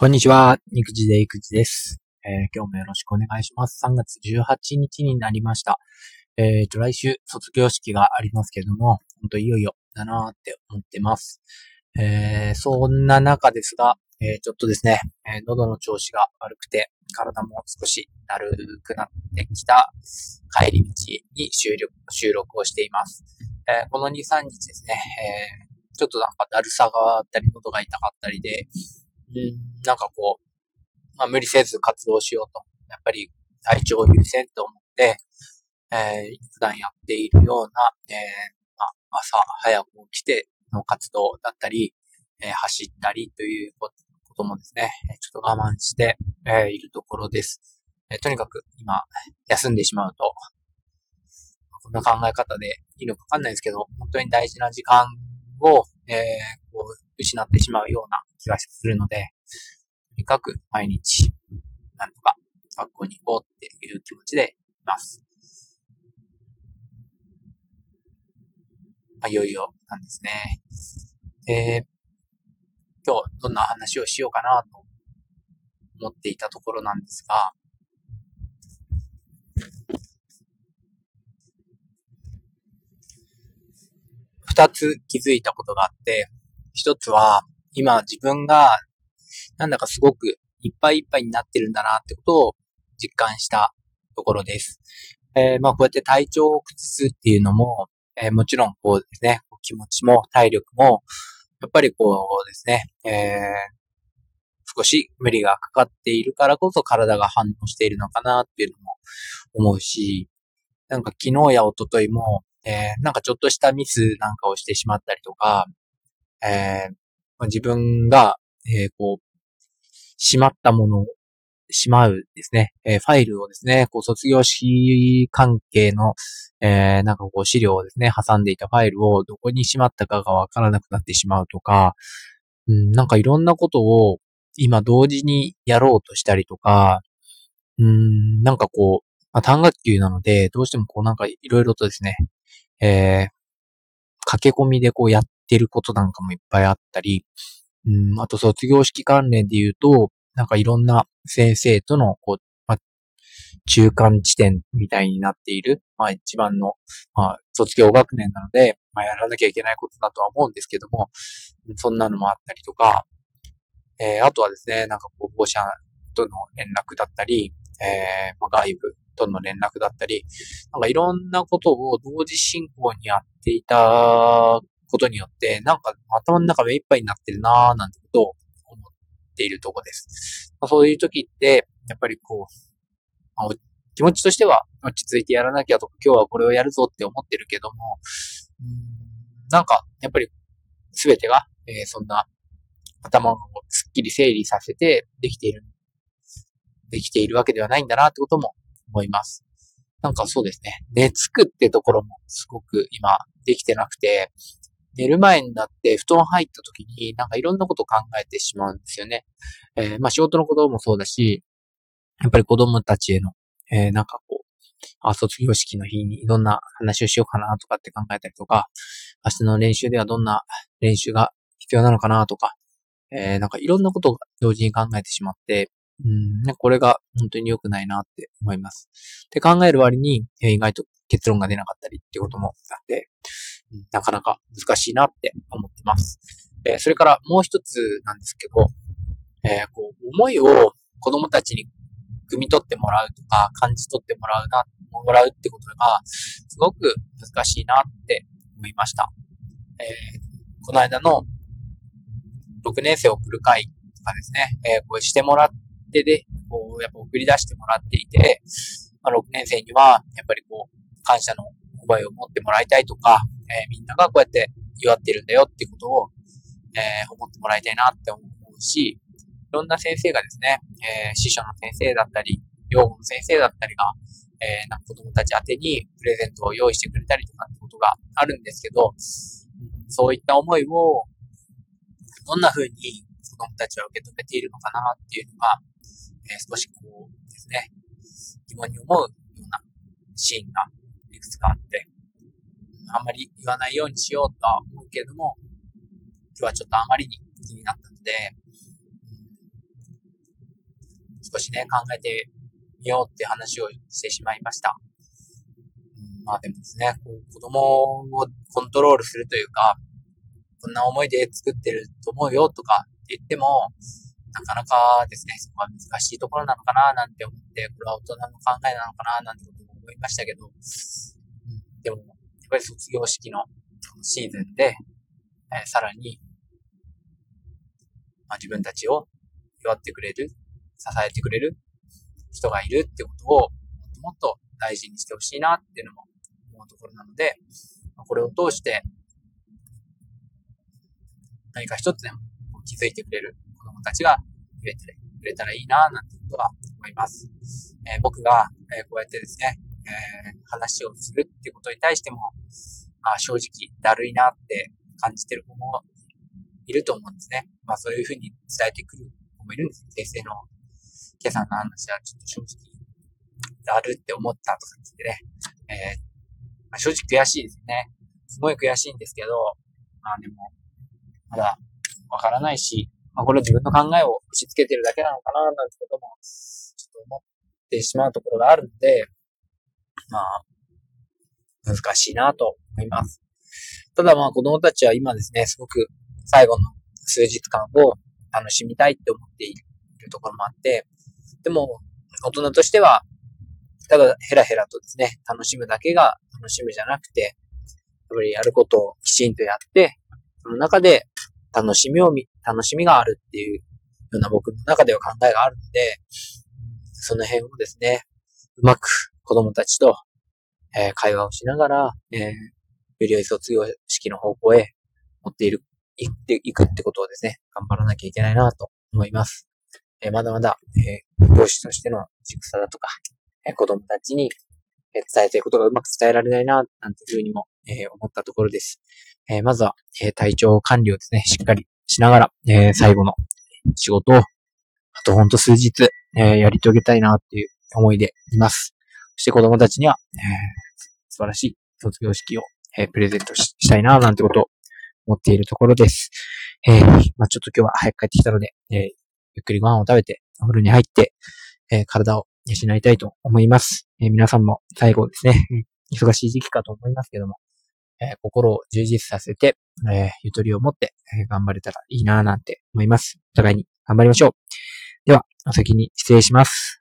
こんにちは。肉地で育児です、えー今日もよろしくお願いします。3月18日になりました。えーと、来週卒業式がありますけども、本当いよいよだなーって思ってます。えーそんな中ですが、えーちょっとですね、えー喉の調子が悪くて、体も少しだるくなってきた帰り道に収録収録をしています。えーこの2、3日ですね、えーちょっとなんかだるさがあったり、喉が痛かったりで、うん、なんかこう、まあ無理せず活動しようと。やっぱり体調優先と思って、えー普段やっているような、えーまあ、朝早く起きての活動だったり、えー走ったりということもですね、ちょっと我慢して、えーいるところです。えーとにかく今、休んでしまうと、こんな考え方でいいのかわかんないですけど、本当に大事な時間を、えー失ってしまうような気がするので、とにかく毎日、なんとか学校に行こうっていう気持ちでいます。まあ、いよいよなんですね。えー今日どんな話をしようかなと思っていたところなんですが、二つ気づいたことがあって、一つは、今自分が、なんだかすごくいっぱいいっぱいになってるんだなってことを実感したところです。えーまあこうやって体調を崩すっていうのも、えーもちろんこうですね、気持ちも体力も、やっぱりこうですね、えー少し無理がかかっているからこそ体が反応しているのかなっていうのも思うし、なんか昨日や一昨日も、えーなんかちょっとしたミスなんかをしてしまったりとか、えーまあ自分が、えーこう、しまったものを、しまうですね、えーファイルをですね、こう卒業式関係の、えーなんかこう資料をですね、挟んでいたファイルをどこにしまったかがわからなくなってしまうとか、うん、なんかいろんなことを今同時にやろうとしたりとか、うん、なんかこう、まあ、単学級なので、どうしてもこうなんかいろいろとですね、えー駆け込みでこうやってることなんかもいっぱいあったり、うん、あと卒業式関連で言うと、なんかいろんな先生との、こう、まあ、中間地点みたいになっている、まあ一番の、まあ卒業学年なので、まあやらなきゃいけないことだとは思うんですけども、そんなのもあったりとか、えーあとはですね、なんかこう、保護者との連絡だったり、えーまあ、外部との連絡だったり、なんかいろんなことを同時進行にやっていたことによって、なんか頭の中目いっぱいになってるなーなんてことを思っているとこです。まあそういう時って、やっぱりこう、まあ気持ちとしては落ち着いてやらなきゃとか、今日はこれをやるぞって思ってるけども、んなんか、やっぱり全てが、えーそんな頭をすっきり整理させてできている、できているわけではないんだなってことも思います。なんかそうですね。寝つくってところもすごく今できてなくて、寝る前になって布団入った時になんかいろんなことを考えてしまうんですよね。えーまあ仕事のこともそうだし、やっぱり子供たちへの、えーなんかこう、あ、卒業式の日にどんな話をしようかなとかって考えたりとか、明日の練習ではどんな練習が必要なのかなとか、えーなんかいろんなことを同時に考えてしまって、うん、ねこれが本当に良くないなって思います。って考える割に、えー意外と結論が出なかったりっていうこともあって、なかなか難しいなって思ってます。えーそれからもう一つなんですけど、えーこう、思いを子供たちに汲み取ってもらうとか、感じ取ってもらうな、もらうってことが、すごく難しいなって思いました。えーこの間の6年生を送る会とかですね、えこうしてもらってで、こう、やっぱ送り出してもらっていて、まあ、6年生には、やっぱりこう、感謝の覚えを持ってもらいたいとか、えーみんながこうやって祝ってるんだよってことを、えー思ってもらいたいなって思うし、いろんな先生がですね、えー師匠の先生だったり、養護の先生だったりが、えーなんか子供たち宛てにプレゼントを用意してくれたりとかってことがあるんですけど、そういった思いを、どんな風に子供たちは受け止めているのかなっていうのが、えー少しこうですね、疑問に思うようなシーンがいくつかあって、あんまり言わないようにしようとは思うけれども、今日はちょっとあまりに気になったので、少しね、考えてみようって話をしてしまいました。まあでもですね、子供をコントロールするというか、こんな思いで作ってると思うよとか言っても、なかなかですね、そこは難しいところなのかななんて思って、これは大人の考えなのかななんてことも思いましたけど、でも、ぱり卒業式のシーズンで、え、さらに、まあ、自分たちを祝ってくれる、支えてくれる人がいるってことを、もっともっと大事にしてほしいなっていうのも思うところなので、これを通して、何か一つでも気づいてくれる子供たちが増えてくれたらいいな、なんてことは思います。えー、僕が、えこうやってですね、えー、話をするっていうことに対しても、あ正直だるいなって感じてる子もいると思うんですね。まあそういうふうに伝えてくる子もいるんです。先生の今朝の話はちょっと正直だるって思ったとか言ってね。えー、まあ、正直悔しいですね。すごい悔しいんですけど、まあでも、まだわからないし、まあこれは自分の考えを押し付けてるだけなのかななんてことも、ちょっと思ってしまうところがあるので、まあ、難しいなと思います。ただまあ子供たちは今ですね、すごく最後の数日間を楽しみたいって思っているところもあって、でも大人としては、ただヘラヘラとですね、楽しむだけが楽しむじゃなくて、やっぱりやることをきちんとやって、その中で楽しみを見、楽しみがあるっていうような僕の中では考えがあるので、その辺をですね、うまく子供たちと、えー、会話をしながら、えー、より良い卒業式の方向へ持っている、行っていくってことをですね、頑張らなきゃいけないなと思います。えー、まだまだ、えー、教師としての軸さだとか、えー、子供たちに、え伝えたいくことがうまく伝えられないな、なんていうふうにも、え思ったところです。えまずは、え体調管理をですね、しっかりしながら、え最後の仕事を、あとほんと数日、えやり遂げたいなっていう思いでいます。して子供たちには、え素晴らしい卒業式を、えプレゼントしたいな、なんてことを思っているところです。えー、まあ、ちょっと今日は早く帰ってきたので、えー、ゆっくりご飯を食べて、お風呂に入って、えー、体を養いたいと思います。え、皆さんも最後ですね、忙しい時期かと思いますけども、え、心を充実させて、え、ゆとりを持って、え、頑張れたらいいなぁなんて思います。お互いに頑張りましょう。では、お先に失礼します。